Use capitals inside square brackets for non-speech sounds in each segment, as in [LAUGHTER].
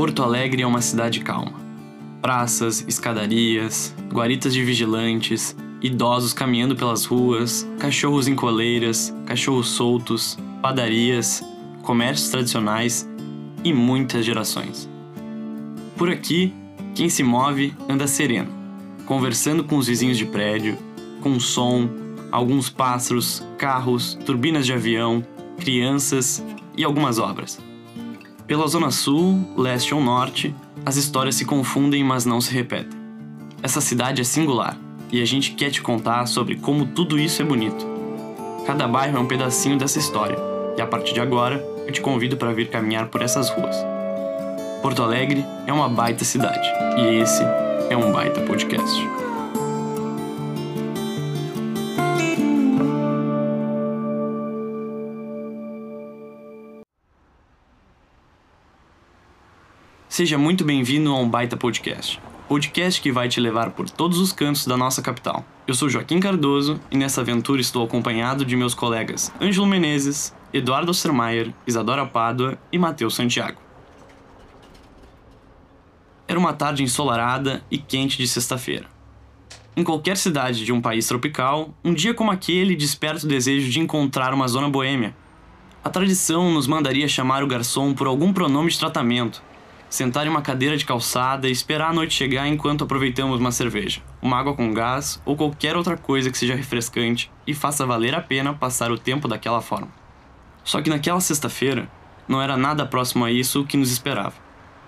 Porto Alegre é uma cidade calma. Praças, escadarias, guaritas de vigilantes, idosos caminhando pelas ruas, cachorros em coleiras, cachorros soltos, padarias, comércios tradicionais e muitas gerações. Por aqui, quem se move anda sereno, conversando com os vizinhos de prédio, com som, alguns pássaros, carros, turbinas de avião, crianças e algumas obras. Pela zona sul, leste ou norte, as histórias se confundem, mas não se repetem. Essa cidade é singular e a gente quer te contar sobre como tudo isso é bonito. Cada bairro é um pedacinho dessa história e a partir de agora eu te convido para vir caminhar por essas ruas. Porto Alegre é uma baita cidade e esse é um baita podcast. Seja muito bem-vindo a um baita podcast. Podcast que vai te levar por todos os cantos da nossa capital. Eu sou Joaquim Cardoso e nessa aventura estou acompanhado de meus colegas Ângelo Menezes, Eduardo Ostermaier, Isadora Pádua e Matheus Santiago. Era uma tarde ensolarada e quente de sexta-feira. Em qualquer cidade de um país tropical, um dia como aquele desperta o desejo de encontrar uma zona boêmia. A tradição nos mandaria chamar o garçom por algum pronome de tratamento, sentar em uma cadeira de calçada e esperar a noite chegar enquanto aproveitamos uma cerveja, uma água com gás ou qualquer outra coisa que seja refrescante e faça valer a pena passar o tempo daquela forma. Só que naquela sexta-feira, não era nada próximo a isso que nos esperava.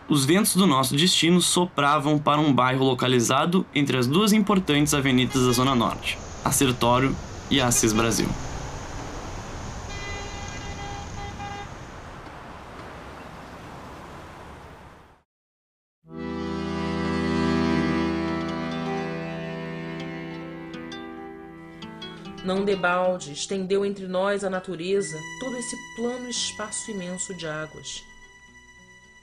Os ventos do nosso destino sopravam para um bairro localizado entre as duas importantes avenidas da Zona Norte, a Sertório e a Assis Brasil. Não debalde estendeu entre nós a natureza todo esse plano espaço imenso de águas.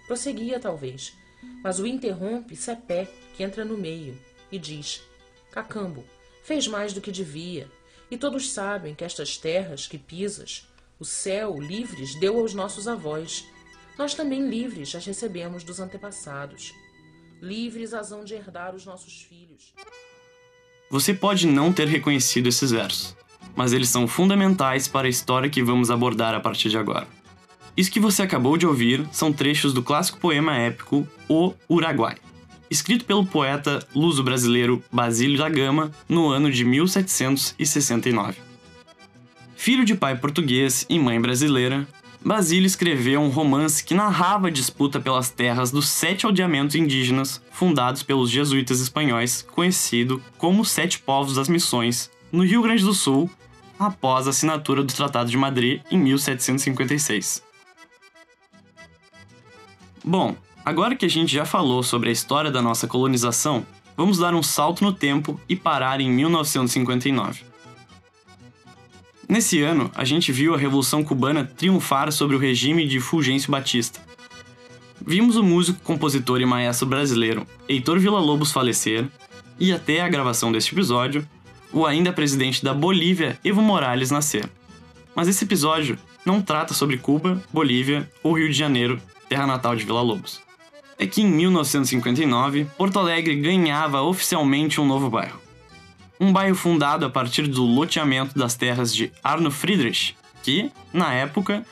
Prosseguia, talvez, mas o interrompe Sepé, que entra no meio, e diz: Cacambo, fez mais do que devia, e todos sabem que estas terras que pisas, o céu livres deu aos nossos avós. Nós também livres as recebemos dos antepassados. Livres as hão de herdar os nossos filhos. Você pode não ter reconhecido esses versos, mas eles são fundamentais para a história que vamos abordar a partir de agora. Isso que você acabou de ouvir são trechos do clássico poema épico O Uruguai, escrito pelo poeta luso-brasileiro Basílio da Gama no ano de 1769. Filho de pai português e mãe brasileira, Basílio escreveu um romance que narrava a disputa pelas terras dos sete aldeamentos indígenas fundados pelos jesuítas espanhóis, conhecido como Sete Povos das Missões, no Rio Grande do Sul, após a assinatura do Tratado de Madrid em 1756. Bom, agora que a gente já falou sobre a história da nossa colonização, vamos dar um salto no tempo e parar em 1959. Nesse ano, a gente viu a Revolução Cubana triunfar sobre o regime de Fulgêncio Batista. Vimos o músico, compositor e maestro brasileiro Heitor Villa-Lobos falecer, e até a gravação deste episódio, o ainda presidente da Bolívia, Evo Morales, nascer. Mas esse episódio não trata sobre Cuba, Bolívia ou Rio de Janeiro, terra natal de Villa-Lobos. É que em 1959, Porto Alegre ganhava oficialmente um novo bairro um bairro fundado a partir do loteamento das terras de Arno Friedrich, que, na época,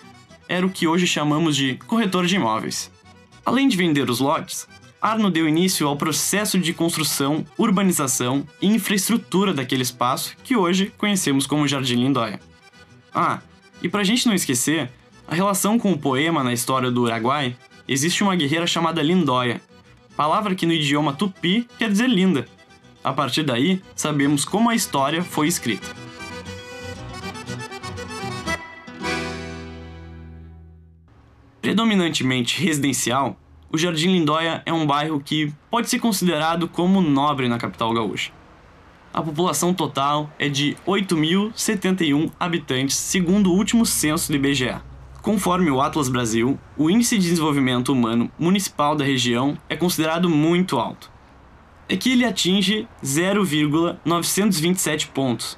era o que hoje chamamos de corretor de imóveis. Além de vender os lotes, Arno deu início ao processo de construção, urbanização e infraestrutura daquele espaço que hoje conhecemos como Jardim Lindóia. Ah, e pra gente não esquecer, a relação com o poema na história do Uruguai, existe uma guerreira chamada Lindóia, palavra que no idioma tupi quer dizer linda, a partir daí, sabemos como a história foi escrita. Predominantemente residencial, o Jardim Lindóia é um bairro que pode ser considerado como nobre na capital gaúcha. A população total é de 8.071 habitantes, segundo o último censo do IBGE. Conforme o Atlas Brasil, o índice de desenvolvimento humano municipal da região é considerado muito alto é que ele atinge 0,927 pontos,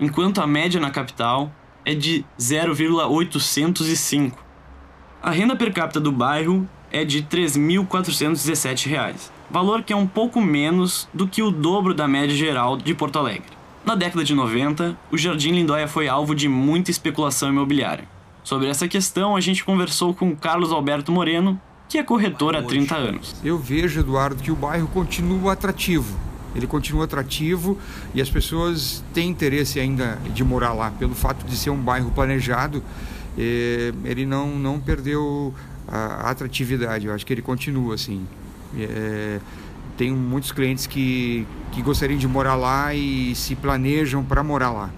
enquanto a média na capital é de 0,805. A renda per capita do bairro é de R$ 3.417, valor que é um pouco menos do que o dobro da média geral de Porto Alegre. Na década de 90, o Jardim Lindóia foi alvo de muita especulação imobiliária. Sobre essa questão, a gente conversou com Carlos Alberto Moreno, que é corretor há 30 anos. Eu vejo, Eduardo, que o bairro continua atrativo. Ele continua atrativo e as pessoas têm interesse ainda de morar lá. Pelo fato de ser um bairro planejado, eh, ele não, não perdeu a atratividade. Eu acho que ele continua assim. É, tenho muitos clientes que, que gostariam de morar lá e se planejam para morar lá.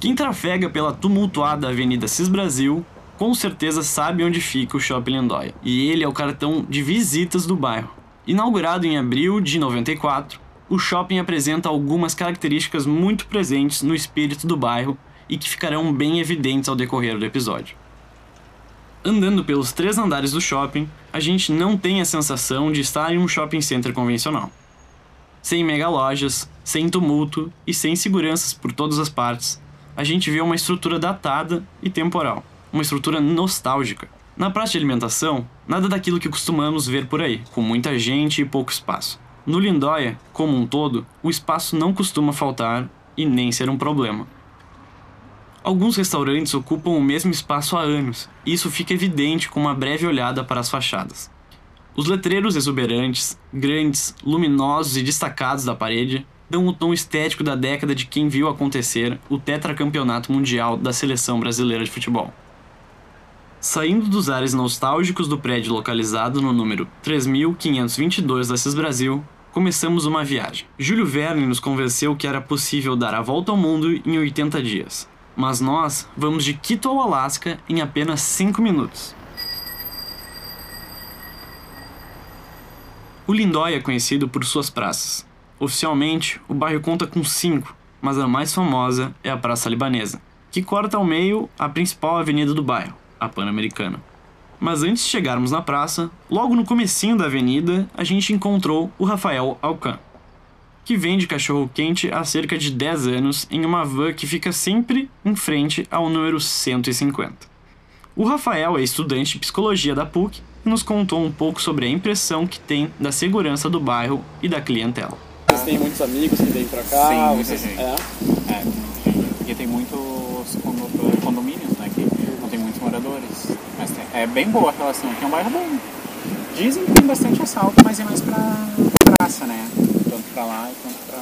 Quem trafega pela tumultuada Avenida Cis Brasil com certeza sabe onde fica o Shopping Lindóia, e ele é o cartão de visitas do bairro. Inaugurado em abril de 94, o shopping apresenta algumas características muito presentes no espírito do bairro e que ficarão bem evidentes ao decorrer do episódio. Andando pelos três andares do shopping, a gente não tem a sensação de estar em um shopping center convencional. Sem mega lojas, sem tumulto e sem seguranças por todas as partes, a gente vê uma estrutura datada e temporal, uma estrutura nostálgica. Na praça de alimentação, nada daquilo que costumamos ver por aí, com muita gente e pouco espaço. No Lindóia, como um todo, o espaço não costuma faltar e nem ser um problema. Alguns restaurantes ocupam o mesmo espaço há anos, e isso fica evidente com uma breve olhada para as fachadas. Os letreiros exuberantes, grandes, luminosos e destacados da parede dão o tom estético da década de quem viu acontecer o tetracampeonato mundial da seleção brasileira de futebol. Saindo dos ares nostálgicos do prédio localizado no número 3522 da CIS Brasil, começamos uma viagem. Júlio Verne nos convenceu que era possível dar a volta ao mundo em 80 dias, mas nós vamos de Quito ao Alasca em apenas 5 minutos. O Lindóia é conhecido por suas praças. Oficialmente, o bairro conta com cinco, mas a mais famosa é a Praça Libanesa, que corta ao meio a principal avenida do bairro, a Pan-Americana. Mas antes de chegarmos na praça, logo no comecinho da avenida, a gente encontrou o Rafael Alcan, que vende cachorro-quente há cerca de 10 anos em uma van que fica sempre em frente ao número 150. O Rafael é estudante de psicologia da PUC e nos contou um pouco sobre a impressão que tem da segurança do bairro e da clientela. Vocês têm muitos amigos que vêm pra cá? Sim, muita vocês... gente. É? É, tem muita gente. Porque tem muitos condo- condomínios, né? Que não tem muitos moradores. Mas tem- é bem boa a relação, que é um bairro bom. Dizem que tem bastante assalto, mas é mais pra praça, né? Tanto pra lá tanto pra,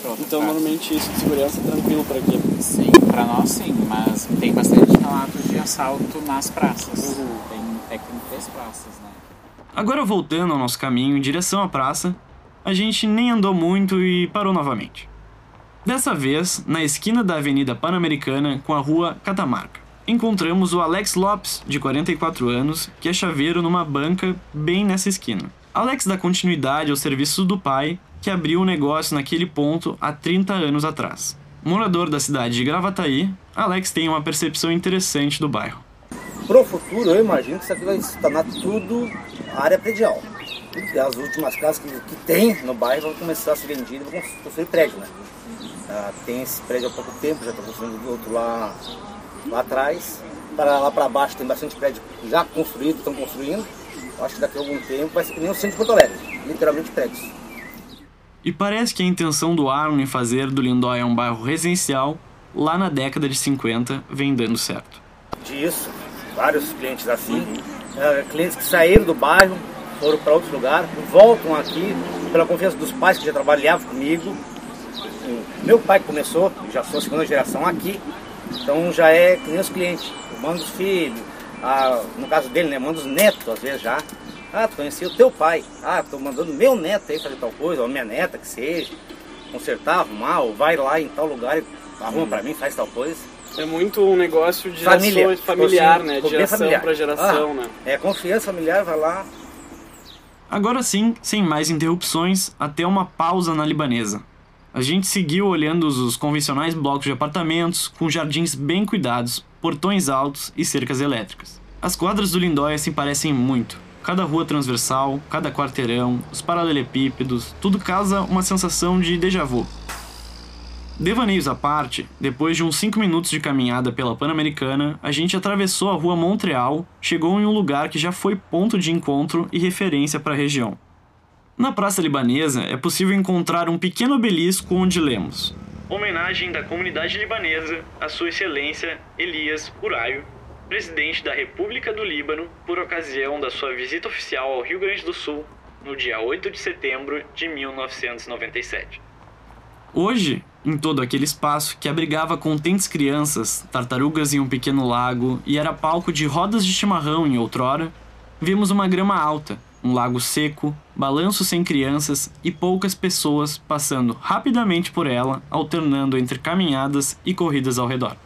pra outra Então, praça. normalmente, isso de segurança é tranquilo por aqui. Sim, pra nós sim, mas tem bastante relatos de assalto nas praças. Uhum. Tem, é que tem três praças, né? Agora voltando ao nosso caminho em direção à praça, a gente nem andou muito e parou novamente. Dessa vez, na esquina da Avenida Pan-Americana com a Rua Catamarca, encontramos o Alex Lopes, de 44 anos, que é chaveiro numa banca bem nessa esquina. Alex dá continuidade ao serviço do pai, que abriu o negócio naquele ponto há 30 anos atrás. Morador da cidade de Gravataí, Alex tem uma percepção interessante do bairro. Pro futuro, eu imagino que isso aqui vai se tornar tudo área predial. As últimas casas que, que tem no bairro vão começar a ser vendidas e vão construir prédio, né? Ah, tem esse prédio há pouco tempo, já está construindo outro lá, lá atrás. Para lá para baixo tem bastante prédio já construído, estão construindo. Acho que daqui a algum tempo vai ser que nem o centro de Porto Alegre, literalmente prédios. E parece que a intenção do Arno em fazer do Lindóia um bairro residencial, lá na década de 50, vem dando certo. disso, vários clientes assim, eh, clientes que saíram do bairro, foram para outro lugar, voltam aqui pela confiança dos pais que já trabalhavam comigo. Meu pai começou, já sou a segunda geração aqui, então já é que nem os clientes, manda os filhos, ah, no caso dele, né, manda os netos às vezes já. Ah, tu conheci o teu pai, ah, tô mandando meu neto aí fazer tal coisa, ou minha neta que seja, consertar, arrumar, ou vai lá em tal lugar e arruma para mim, faz tal coisa. É muito um negócio de Família, gerações familiar, ficou né? assim, De geração pra geração, Ah, né? É, confiança familiar, vai lá. Agora sim, sem mais interrupções, até uma pausa na libanesa. A gente seguiu olhando os- convencionais blocos de apartamentos, com jardins bem cuidados, portões altos e cercas elétricas. As quadras do Lindóia se parecem muito. Cada rua transversal, cada quarteirão, os paralelepípedos, tudo causa uma sensação de déjà vu. Devaneios à parte, depois de uns 5 minutos de caminhada pela Pan-Americana, a gente atravessou a rua Montreal, chegou em um lugar que já foi ponto de encontro e referência para a região. Na Praça Libanesa é possível encontrar um pequeno obelisco onde lemos: Homenagem da comunidade libanesa a Sua Excelência Elias Uraio, presidente da República do Líbano, por ocasião da sua visita oficial ao Rio Grande do Sul no dia 8 de setembro de 1997. Hoje, em todo aquele espaço que abrigava contentes crianças, tartarugas em um pequeno lago e era palco de rodas de chimarrão em outrora, vimos uma grama alta, um lago seco, balanço sem crianças e poucas pessoas passando rapidamente por ela, alternando entre caminhadas e corridas ao redor.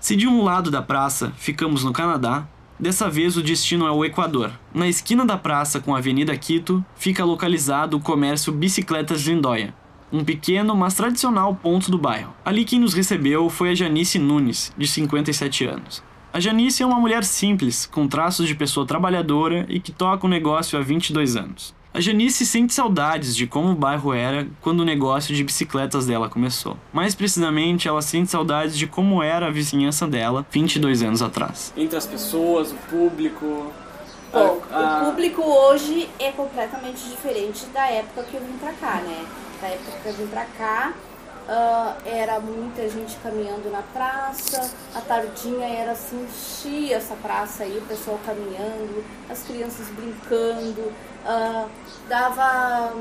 Se de um lado da praça ficamos no Canadá, dessa vez o destino é o Equador. Na esquina da praça com a Avenida Quito fica localizado o comércio Bicicletas Lindóia, um pequeno, mas tradicional ponto do bairro. Ali quem nos recebeu foi a Janice Nunes, de 57 anos. A Janice é uma mulher simples, com traços de pessoa trabalhadora e que toca o negócio há 22 anos. A Janice sente saudades de como o bairro era quando o negócio de bicicletas dela começou. Mais precisamente, ela sente saudades de como era a vizinhança dela 22 anos atrás. Entre as pessoas, o público. Bom, a- a- o público hoje é completamente diferente da época que eu vim pra cá, né? Da época que eu vim pra cá, ah, era muita gente caminhando na praça, a tardinha era assim, enchia essa praça aí, o pessoal caminhando, as crianças brincando, ah, dava.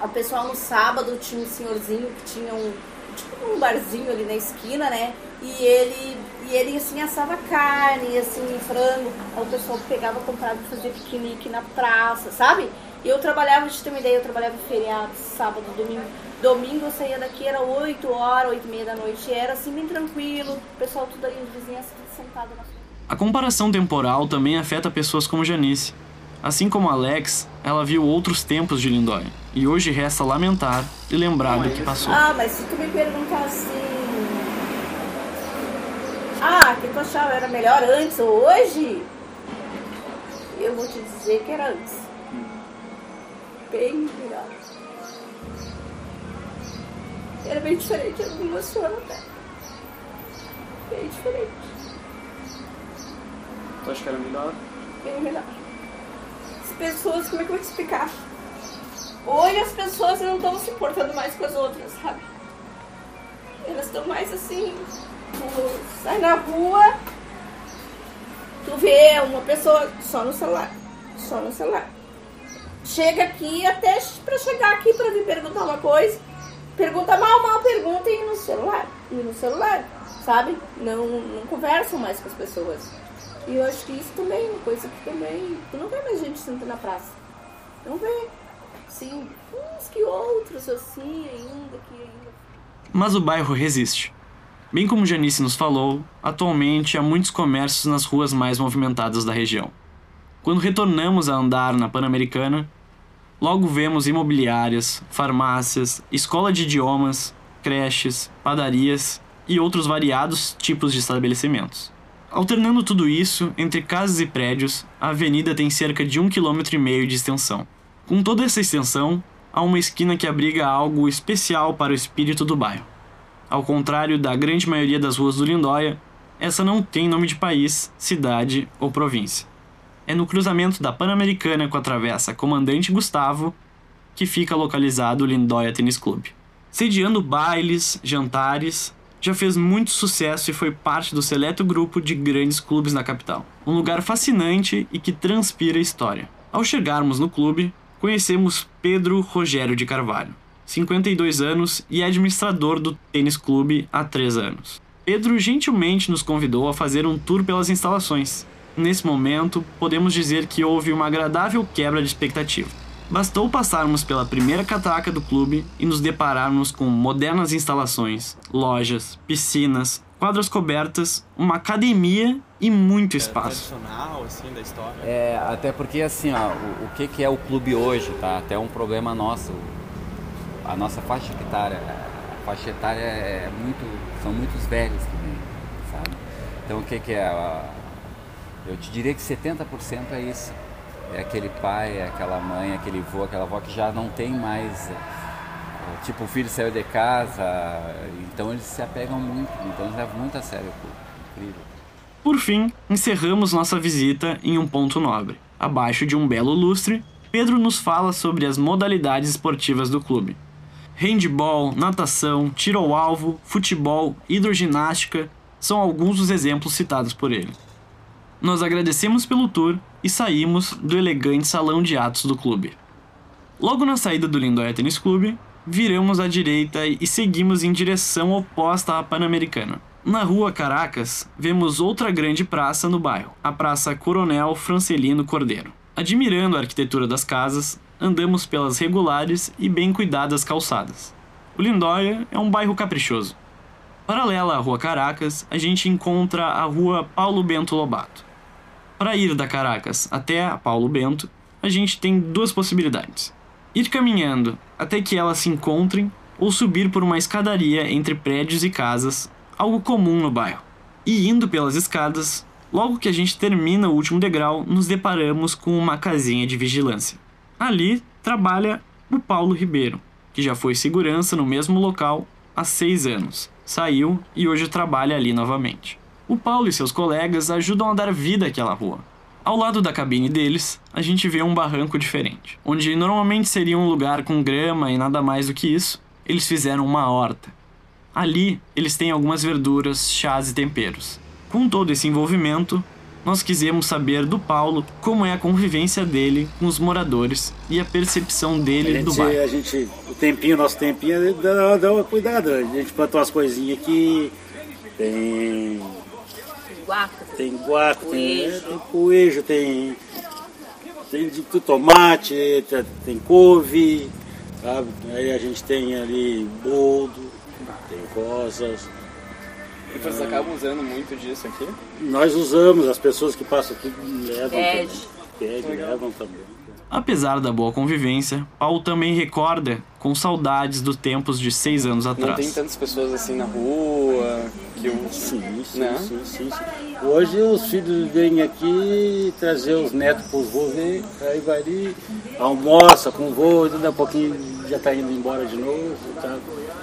O pessoal no sábado tinha um senhorzinho que tinha um, tipo um barzinho ali na esquina, né? E ele, e ele assim, assava carne, assim, frango. Aí o pessoal pegava, comprava e fazia piquenique na praça, sabe? E eu trabalhava, gente ter uma ideia, eu trabalhava feriado, sábado, domingo. Domingo eu saía daqui, era 8 horas, 8 e meia da noite. E era assim, bem tranquilo. O pessoal tudo ali, as vizinhas tudo sentado na frente. A comparação temporal também afeta pessoas como Janice. Assim como Alex, ela viu outros tempos de Lindóia, e hoje resta lamentar e lembrar do que passou. Ah, mas se tu me perguntar assim. Ah, o que tu achava era melhor antes ou hoje? Eu vou te dizer que era antes. Bem melhor. Era bem diferente, eu me emociono até. Bem diferente, Tu acha que era melhor? bem melhor. As pessoas, como é que eu vou te explicar? Hoje as pessoas não estão se importando mais com as outras, sabe? Elas estão mais assim, tu sai na rua, tu vê uma pessoa só no celular, só no celular. Chega aqui até pra chegar aqui pra vir perguntar uma coisa, pergunta mal, mal pergunta e no celular, e no celular, sabe? Não, não conversam mais com as pessoas. E eu acho que isso também é uma coisa que também. Tu não vê mais gente sentando na praça. Não vê. Sim, uns que outros assim ainda, que ainda Mas o bairro resiste. Bem como Janice nos falou, atualmente há muitos comércios nas ruas mais movimentadas da região. Quando retornamos a andar na Pan-Americana, logo vemos imobiliárias, farmácias, escola de idiomas, creches, padarias e outros variados tipos de estabelecimentos. Alternando tudo isso, entre casas e prédios, a avenida tem cerca de um quilômetro e meio de extensão. Com toda essa extensão, há uma esquina que abriga algo especial para o espírito do bairro. Ao contrário da grande maioria das ruas do Lindóia, essa não tem nome de país, cidade ou província. É no cruzamento da Pan-Americana com a travessa Comandante Gustavo que fica localizado o Lindóia Tênis Clube. Sediando bailes, jantares, já fez muito sucesso e foi parte do seleto grupo de grandes clubes na capital. Um lugar fascinante e que transpira história. Ao chegarmos no clube, conhecemos Pedro Rogério de Carvalho, 52 anos e administrador do tênis clube há 3 anos. Pedro gentilmente nos convidou a fazer um tour pelas instalações. Nesse momento, podemos dizer que houve uma agradável quebra de expectativa. Bastou passarmos pela primeira catraca do clube e nos depararmos com modernas instalações, lojas, piscinas, quadras cobertas, uma academia e muito espaço. tradicional, assim, da história. É, até porque assim, ó, o, o que, que é o clube hoje, tá? Até um problema nosso. A nossa faixa etária, a faixa etária é muito. são muitos velhos que vêm, sabe? Então o que, que é? Eu te diria que 70% é isso. É aquele pai, é aquela mãe, aquele avô, aquela avó que já não tem mais É, tipo, o filho saiu de casa, então eles se apegam muito, então eles levam muito a sério o clube. Incrível. Por fim, encerramos nossa visita em um ponto nobre. Abaixo de um belo lustre, Pedro nos fala sobre as modalidades esportivas do clube. Handball, natação, tiro ao alvo, futebol, hidroginástica são alguns dos exemplos citados por ele. Nós agradecemos pelo tour e saímos do elegante salão de atos do clube. Logo na saída do Lindóia Tênis Clube, viramos à direita e seguimos em direção oposta à Pan-Americana. Na rua Caracas, vemos outra grande praça no bairro, a Praça Coronel Francelino Cordeiro. Admirando a arquitetura das casas, andamos pelas regulares e bem cuidadas calçadas. O Lindóia é um bairro caprichoso. Paralela à Rua Caracas, a gente encontra a Rua Paulo Bento Lobato. Para ir da Caracas até a Paulo Bento, a gente tem duas possibilidades: ir caminhando até que elas se encontrem ou subir por uma escadaria entre prédios e casas, algo comum no bairro. E indo pelas escadas, logo que a gente termina o último degrau, nos deparamos com uma casinha de vigilância. Ali trabalha o Paulo Ribeiro, que já foi segurança no mesmo local há seis anos. Saiu e hoje trabalha ali novamente. O Paulo e seus colegas ajudam a dar vida àquela rua. Ao lado da cabine deles, a gente vê um barranco diferente. Onde normalmente seria um lugar com grama e nada mais do que isso, eles fizeram uma horta. Ali, eles têm algumas verduras, chás e temperos. Com todo esse envolvimento, nós quisemos saber do Paulo como é a convivência dele com os moradores e a percepção dele a gente, do bairro. A gente, o tempinho, nosso tempinho, dá, dá uma cuidado. A gente plantou umas coisinhas aqui, tem. Guaca. Tem guaco, tem, Coelho. tem coelho, tem. Tem de tudo, tomate, tem, tem couve, sabe? Aí a gente tem ali boldo, tem rosas. E vocês acabam usando muito disso aqui? Nós usamos, as pessoas que passam aqui levam Pede. também. Pede, levam também. Apesar da boa convivência, Paulo também recorda com saudades dos tempos de seis anos Não tem atrás. tantas pessoas assim na rua que eu... Sim, sim, Né? sim, sim, sim. Hoje os filhos vêm aqui trazer os netos para os vô ver, aí vai ali, almoça com o vô, e daqui a pouquinho já está indo embora de novo. Tá?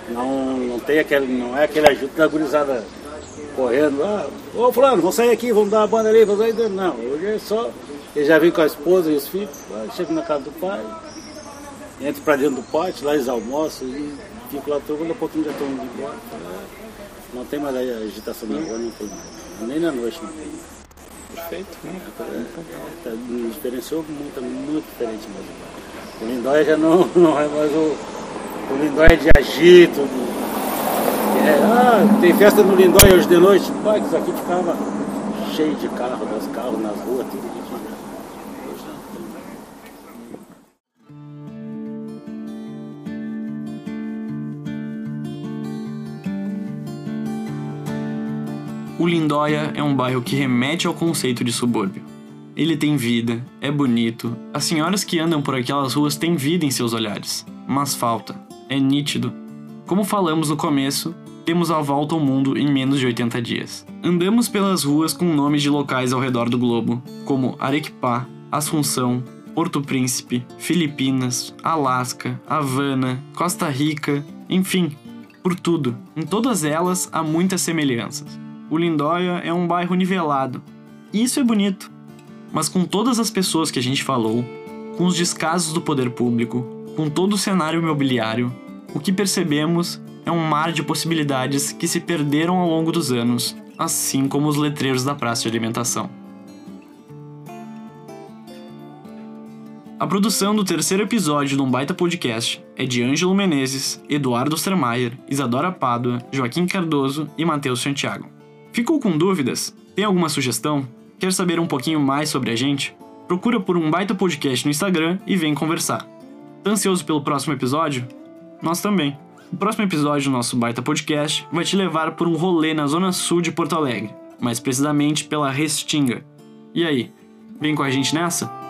Não, não tem aquele, não é aquele ajuda da gurizada correndo, ah, ô fulano, vamos sair aqui, vamos dar uma banda ali, vamos sair dentro. Não, hoje é só, ele já vem com a esposa e os filhos, vai, chega na casa do pai, entra para dentro do pátio, lá eles almoçam e ficam lá, daqui a pouquinho já estão indo embora. Não tem mais agitação na rua, não tem mais. Nem na noite não tem. Perfeito. né? É, tá, diferenciou muito, muito diferente mesmo. O Lindóia já não, [LAUGHS] não é mais o. O Lindóia de agito. é, ah, tem festa no Lindóia hoje de noite. Pai, que isso aqui ficava cheio de carro, dos carros nas ruas, tudo que O Lindóia é um bairro que remete ao conceito de subúrbio. Ele tem vida, é bonito, as senhoras que andam por aquelas ruas têm vida em seus olhares, mas falta, é nítido. Como falamos no começo, temos a volta ao mundo em menos de 80 dias. Andamos pelas ruas com nomes de locais ao redor do globo, como Arequipá, Assunção, Porto Príncipe, Filipinas, Alasca, Havana, Costa Rica, enfim, por tudo. Em todas elas há muitas semelhanças. O Lindóia é um bairro nivelado. E isso é bonito. Mas com todas as pessoas que a gente falou, com os descasos do poder público, com todo o cenário imobiliário, o que percebemos é um mar de possibilidades que se perderam ao longo dos anos, assim como os letreiros da praça de alimentação. A produção do terceiro episódio do Um Baita Podcast é de Ângelo Menezes, Eduardo Ostermaier, Isadora Pádua, Joaquim Cardoso e Matheus Santiago. Ficou com dúvidas? Tem alguma sugestão? Quer saber um pouquinho mais sobre a gente? Procura por Um Baita Podcast no Instagram e vem conversar. Tá ansioso pelo próximo episódio? Nós também. O próximo episódio do nosso Baita Podcast vai te levar por um rolê na zona sul de Porto Alegre, mais precisamente pela Restinga. E aí, vem com a gente nessa?